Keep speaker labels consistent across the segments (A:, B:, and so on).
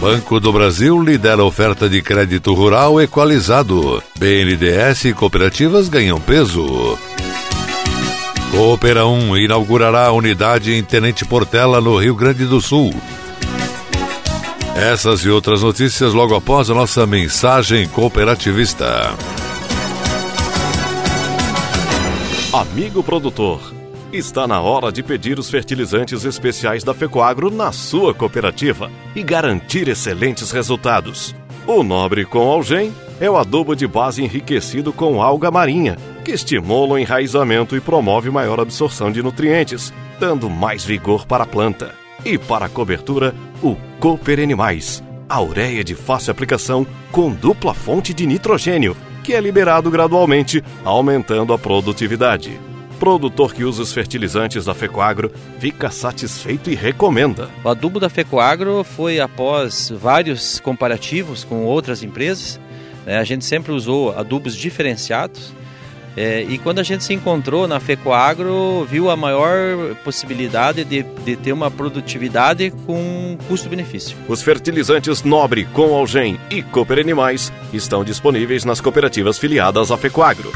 A: Banco do Brasil lidera oferta de crédito rural equalizado. BNDES e cooperativas ganham peso. Coopera 1 inaugurará a unidade em Tenente Portela, no Rio Grande do Sul. Essas e outras notícias logo após a nossa mensagem cooperativista.
B: Amigo produtor, está na hora de pedir os fertilizantes especiais da Fecoagro na sua cooperativa e garantir excelentes resultados. O Nobre com Algem é o adubo de base enriquecido com alga marinha, que estimula o enraizamento e promove maior absorção de nutrientes, dando mais vigor para a planta. E para a cobertura, o Cooper Animais, a ureia de fácil aplicação com dupla fonte de nitrogênio, que é liberado gradualmente, aumentando a produtividade. Produtor que usa os fertilizantes da Fecoagro fica satisfeito e recomenda.
C: O adubo da Fecoagro foi após vários comparativos com outras empresas. Né? A gente sempre usou adubos diferenciados é, e quando a gente se encontrou na Fecoagro, viu a maior possibilidade de, de ter uma produtividade com custo-benefício.
B: Os fertilizantes Nobre, com Algem e Cooper Animais estão disponíveis nas cooperativas filiadas à Fecoagro.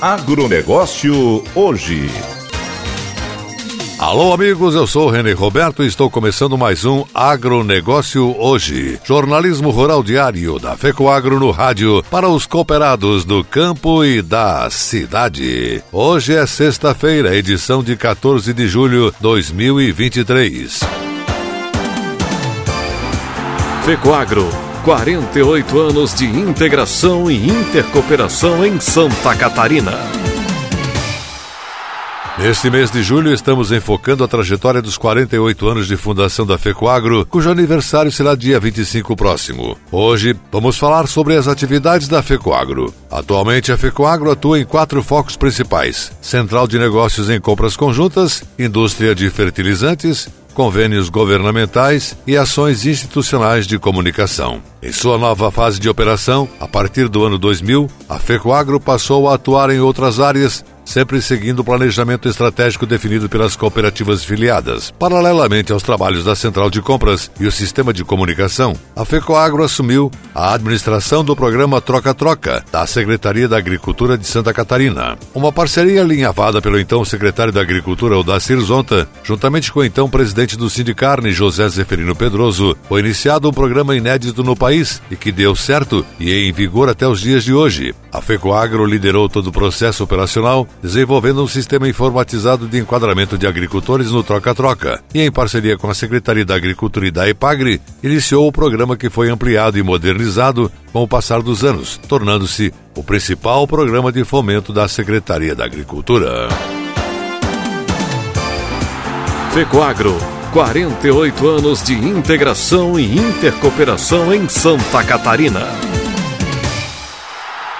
D: Agronegócio hoje.
A: Alô, amigos, eu sou o René Roberto e estou começando mais um Agronegócio Hoje. Jornalismo rural diário da FECOAGro no rádio para os cooperados do campo e da cidade. Hoje é sexta-feira, edição de 14 de julho de 2023.
B: FECOAGro, 48 anos de integração e intercooperação em Santa Catarina.
A: Neste mês de julho, estamos enfocando a trajetória dos 48 anos de fundação da FECOAGRO, cujo aniversário será dia 25 próximo. Hoje, vamos falar sobre as atividades da FECOAGRO. Atualmente, a FECOAGRO atua em quatro focos principais: Central de Negócios em Compras Conjuntas, Indústria de Fertilizantes, convênios governamentais e ações institucionais de comunicação. Em sua nova fase de operação, a partir do ano 2000, a FECOAGRO passou a atuar em outras áreas, sempre seguindo o planejamento estratégico definido pelas cooperativas filiadas. Paralelamente aos trabalhos da Central de Compras e o sistema de comunicação, a FECOAGRO assumiu a administração do programa Troca-Troca da Secretaria da Agricultura de Santa Catarina. Uma parceria alinhavada pelo então secretário da Agricultura, Odacir Zonta, juntamente com o então presidente do Sindicarne, José Zeferino Pedroso, foi iniciado um programa inédito no país e que deu certo e é em vigor até os dias de hoje. A FECOAGRO liderou todo o processo operacional desenvolvendo um sistema informatizado de enquadramento de agricultores no Troca-Troca e, em parceria com a Secretaria da Agricultura e da EPAGRE, iniciou o programa que foi ampliado e modernizado com o passar dos anos, tornando-se o principal programa de fomento da Secretaria da Agricultura.
B: FECOAGRO, 48 anos de integração e intercooperação em Santa Catarina.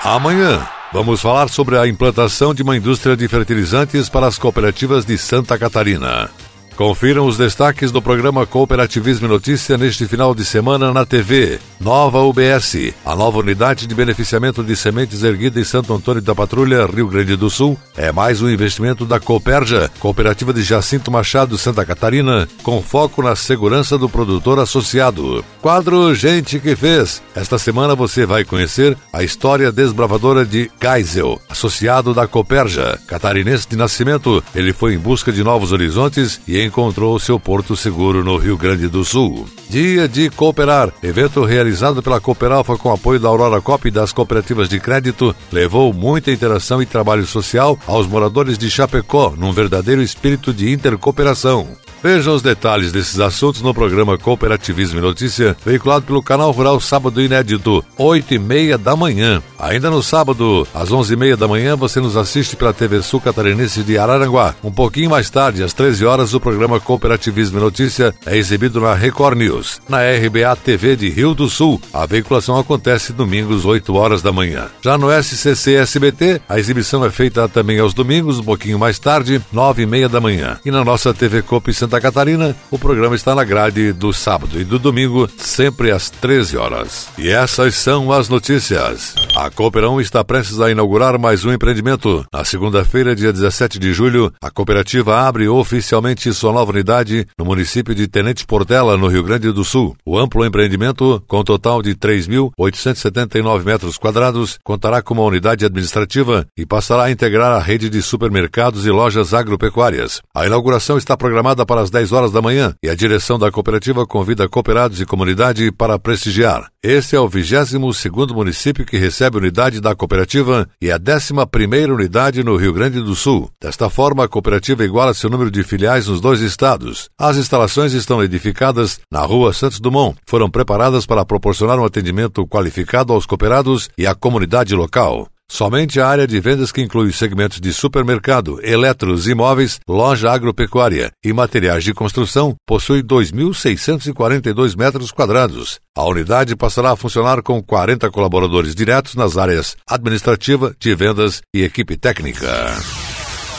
A: Amanhã, Vamos falar sobre a implantação de uma indústria de fertilizantes para as cooperativas de Santa Catarina. Confiram os destaques do programa Cooperativismo e Notícia neste final de semana na TV. Nova UBS, a nova unidade de beneficiamento de sementes erguida em Santo Antônio da Patrulha, Rio Grande do Sul, é mais um investimento da Cooperja, Cooperativa de Jacinto Machado, Santa Catarina, com foco na segurança do produtor associado. Quadro Gente que Fez. Esta semana você vai conhecer a história desbravadora de Geisel, associado da Cooperja. Catarinense de nascimento, ele foi em busca de novos horizontes e encontrou seu porto seguro no Rio Grande do Sul. Dia de Cooperar, evento realizado pela Cooperalfa com apoio da Aurora Cop e das cooperativas de crédito, levou muita interação e trabalho social aos moradores de Chapecó, num verdadeiro espírito de intercooperação. Veja os detalhes desses assuntos no programa Cooperativismo e Notícia, veiculado pelo Canal Rural Sábado Inédito, 8 e meia da manhã. Ainda no sábado, às 11 e meia da manhã, você nos assiste pela TV Sul Catarinense de Araranguá. Um pouquinho mais tarde, às 13 horas, o programa Cooperativismo e Notícia é exibido na Record News. Na RBA TV de Rio do Sul, a veiculação acontece domingos, 8 horas da manhã. Já no SCC SBT, a exibição é feita também aos domingos, um pouquinho mais tarde, 9 e meia da manhã. E na nossa TV Coop Santa Catarina, o programa está na grade do sábado e do domingo, sempre às 13 horas. E essas são as notícias. A Cooperão está prestes a inaugurar mais um empreendimento. Na segunda-feira, dia 17 de julho, a cooperativa abre oficialmente sua nova unidade no município de Tenente Portela, no Rio Grande do Sul. O amplo empreendimento, com total de 3.879 metros quadrados, contará com uma unidade administrativa e passará a integrar a rede de supermercados e lojas agropecuárias. A inauguração está programada para às 10 horas da manhã e a direção da cooperativa convida cooperados e comunidade para prestigiar. Este é o 22º município que recebe unidade da cooperativa e a 11ª unidade no Rio Grande do Sul. Desta forma, a cooperativa iguala seu número de filiais nos dois estados. As instalações estão edificadas na Rua Santos Dumont. Foram preparadas para proporcionar um atendimento qualificado aos cooperados e à comunidade local. Somente a área de vendas que inclui segmentos de supermercado, eletros, imóveis, loja agropecuária e materiais de construção possui 2.642 metros quadrados. A unidade passará a funcionar com 40 colaboradores diretos nas áreas administrativa, de vendas e equipe técnica.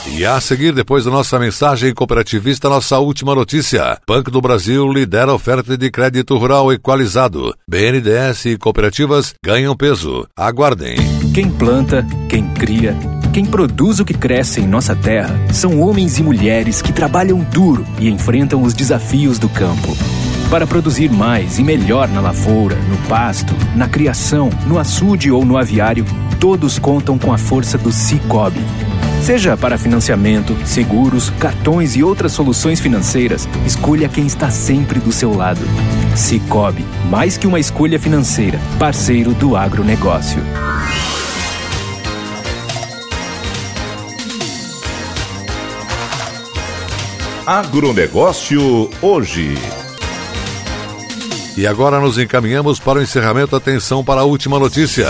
A: E a seguir, depois da nossa mensagem cooperativista, nossa última notícia. Banco do Brasil lidera oferta de crédito rural equalizado. BNDES e cooperativas ganham peso. Aguardem.
E: Quem planta, quem cria, quem produz o que cresce em nossa terra são homens e mulheres que trabalham duro e enfrentam os desafios do campo. Para produzir mais e melhor na lavoura, no pasto, na criação, no açude ou no aviário, todos contam com a força do Cicobi Seja para financiamento, seguros, cartões e outras soluções financeiras, escolha quem está sempre do seu lado. Cicobi, mais que uma escolha financeira, parceiro do agronegócio.
D: Agronegócio hoje.
A: E agora nos encaminhamos para o encerramento. Atenção para a última notícia.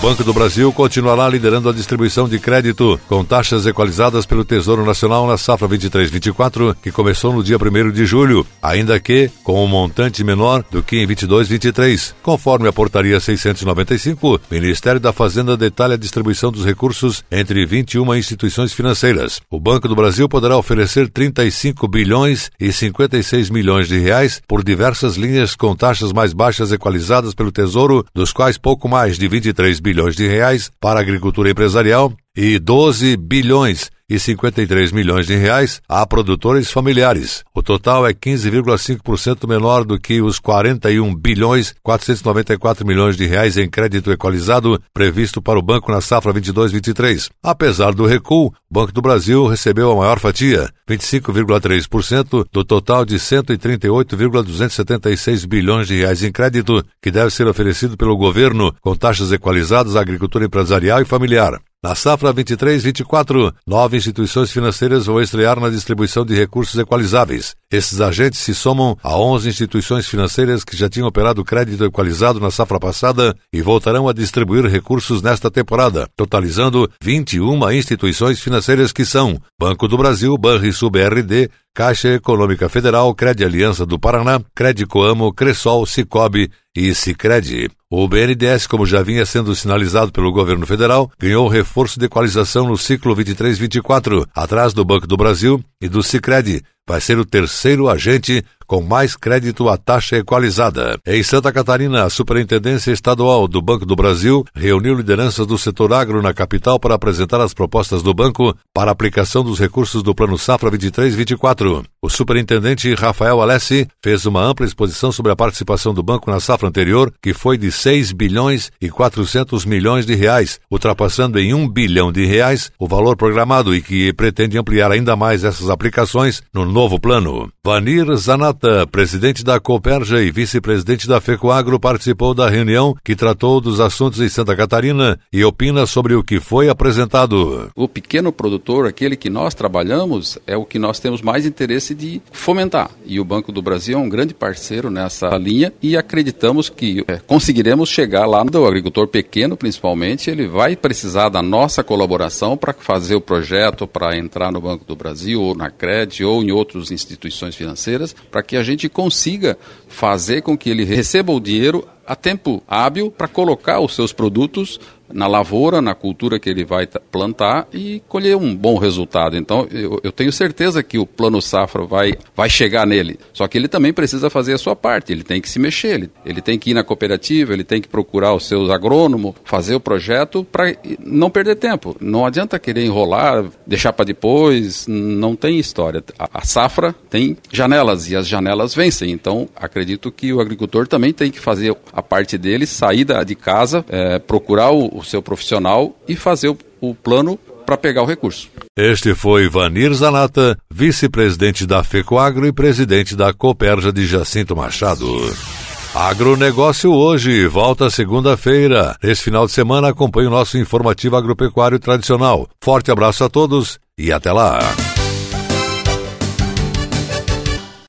A: Banco do Brasil continuará liderando a distribuição de crédito com taxas equalizadas pelo Tesouro Nacional na safra 23-24, que começou no dia 1 de julho, ainda que com um montante menor do que em 22-23. Conforme a portaria 695, o Ministério da Fazenda detalha a distribuição dos recursos entre 21 instituições financeiras. O Banco do Brasil poderá oferecer 35 bilhões e 56 milhões de reais por diversas linhas com taxas mais baixas equalizadas pelo Tesouro, dos quais pouco mais de 23 bilhões de reais para a agricultura empresarial e 12 bilhões e 53 milhões de reais a produtores familiares. O total é 15,5% menor do que os 41 bilhões 494 milhões de reais em crédito equalizado previsto para o banco na safra 22/23. Apesar do recuo, o Banco do Brasil recebeu a maior fatia, 25,3% do total de 138,276 bilhões de reais em crédito que deve ser oferecido pelo governo com taxas equalizadas à agricultura empresarial e familiar. Na safra 23-24, nove instituições financeiras vão estrear na distribuição de recursos equalizáveis. Esses agentes se somam a 11 instituições financeiras que já tinham operado crédito equalizado na safra passada e voltarão a distribuir recursos nesta temporada, totalizando 21 instituições financeiras que são Banco do Brasil, Banrisul BRD, Caixa Econômica Federal, Cred Aliança do Paraná, Credicoamo, Cressol, Cicobi e Cicred. O BNDES, como já vinha sendo sinalizado pelo governo federal, ganhou reforço de equalização no ciclo 23-24, atrás do Banco do Brasil e do Cicred. Vai ser o terceiro agente com mais crédito à taxa equalizada. Em Santa Catarina, a Superintendência Estadual do Banco do Brasil reuniu lideranças do setor agro na capital para apresentar as propostas do banco para aplicação dos recursos do Plano Safra 23-24. O superintendente Rafael Alessi fez uma ampla exposição sobre a participação do banco na safra anterior, que foi de 6 bilhões e 400 milhões de reais, ultrapassando em 1 bilhão de reais o valor programado e que pretende ampliar ainda mais essas aplicações no novo plano. Vanir Zanata, presidente da Coperja e vice-presidente da FECOAGRO, participou da reunião que tratou dos assuntos em Santa Catarina e opina sobre o que foi apresentado.
F: O pequeno produtor, aquele que nós trabalhamos, é o que nós temos mais interesse de fomentar. E o Banco do Brasil é um grande parceiro nessa linha e acreditamos que é, conseguiremos chegar lá no agricultor pequeno, principalmente. Ele vai precisar da nossa colaboração para fazer o projeto, para entrar no Banco do Brasil, ou na CRED, ou em outras instituições financeiras, para que a gente consiga fazer com que ele receba o dinheiro a tempo hábil para colocar os seus produtos na lavoura, na cultura que ele vai plantar e colher um bom resultado. Então, eu, eu, tenho certeza que o plano safra vai, vai chegar nele. Só que ele também precisa fazer a sua parte, ele tem que se mexer, ele, ele tem que ir na cooperativa, ele tem que procurar os seus agrônomos, fazer o projeto para não perder tempo. Não adianta querer enrolar, deixar para depois, não tem história. A, a safra tem janelas e as janelas vencem. Então, acredito que o agricultor também tem que fazer a parte dele, sair de casa, é, procurar o, o seu profissional e fazer o, o plano para pegar o recurso.
A: Este foi Vanir Zanata, vice-presidente da FECOAGRO e presidente da Coperja de Jacinto Machado. Agronegócio hoje, volta segunda-feira. Nesse final de semana acompanhe o nosso informativo agropecuário tradicional. Forte abraço a todos e até lá.